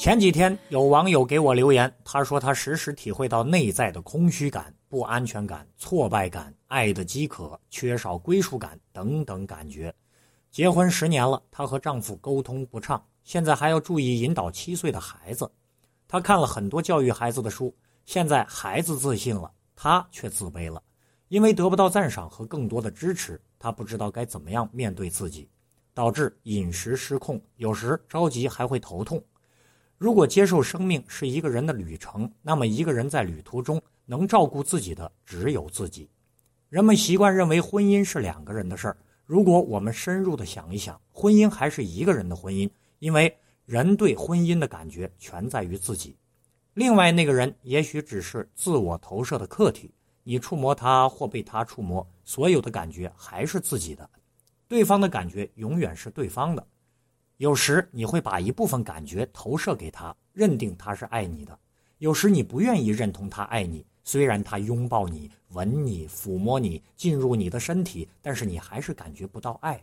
前几天有网友给我留言，他说他时时体会到内在的空虚感、不安全感、挫败感、爱的饥渴、缺少归属感等等感觉。结婚十年了，她和丈夫沟通不畅，现在还要注意引导七岁的孩子。她看了很多教育孩子的书，现在孩子自信了，她却自卑了，因为得不到赞赏和更多的支持，她不知道该怎么样面对自己，导致饮食失控，有时着急还会头痛。如果接受生命是一个人的旅程，那么一个人在旅途中能照顾自己的只有自己。人们习惯认为婚姻是两个人的事儿，如果我们深入的想一想，婚姻还是一个人的婚姻，因为人对婚姻的感觉全在于自己。另外那个人也许只是自我投射的客体，你触摸他或被他触摸，所有的感觉还是自己的，对方的感觉永远是对方的。有时你会把一部分感觉投射给他，认定他是爱你的；有时你不愿意认同他爱你，虽然他拥抱你、吻你、抚摸你、进入你的身体，但是你还是感觉不到爱。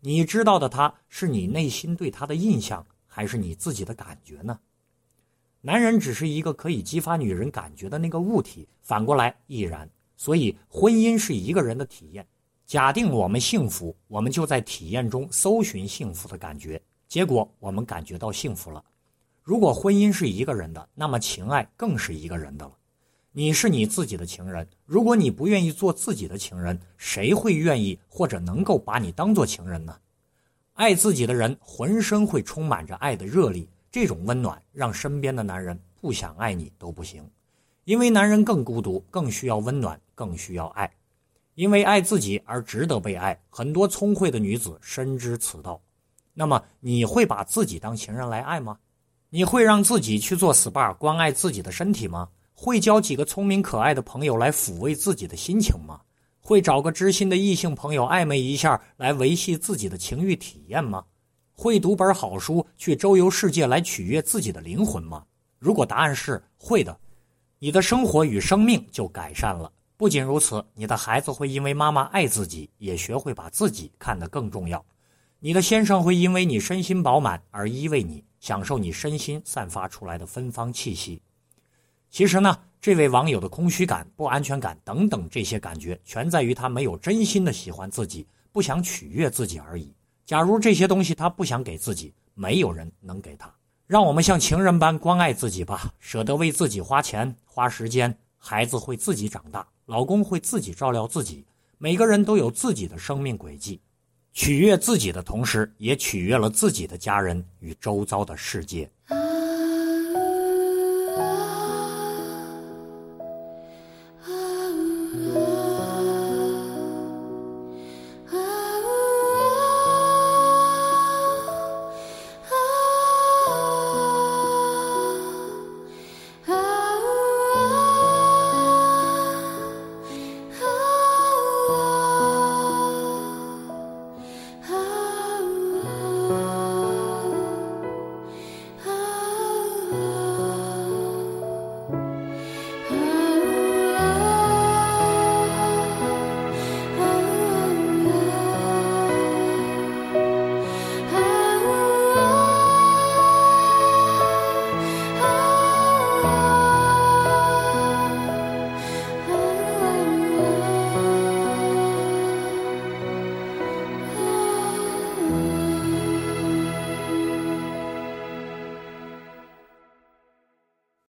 你知道的他是你内心对他的印象，还是你自己的感觉呢？男人只是一个可以激发女人感觉的那个物体，反过来亦然。所以，婚姻是一个人的体验。假定我们幸福，我们就在体验中搜寻幸福的感觉，结果我们感觉到幸福了。如果婚姻是一个人的，那么情爱更是一个人的了。你是你自己的情人，如果你不愿意做自己的情人，谁会愿意或者能够把你当做情人呢？爱自己的人浑身会充满着爱的热力，这种温暖让身边的男人不想爱你都不行，因为男人更孤独，更需要温暖，更需要爱。因为爱自己而值得被爱，很多聪慧的女子深知此道。那么，你会把自己当情人来爱吗？你会让自己去做 SPA 关爱自己的身体吗？会交几个聪明可爱的朋友来抚慰自己的心情吗？会找个知心的异性朋友暧昧一下来维系自己的情欲体验吗？会读本好书去周游世界来取悦自己的灵魂吗？如果答案是会的，你的生活与生命就改善了。不仅如此，你的孩子会因为妈妈爱自己，也学会把自己看得更重要。你的先生会因为你身心饱满而依偎你，享受你身心散发出来的芬芳气息。其实呢，这位网友的空虚感、不安全感等等这些感觉，全在于他没有真心的喜欢自己，不想取悦自己而已。假如这些东西他不想给自己，没有人能给他。让我们像情人般关爱自己吧，舍得为自己花钱、花时间，孩子会自己长大。老公会自己照料自己，每个人都有自己的生命轨迹，取悦自己的同时，也取悦了自己的家人与周遭的世界。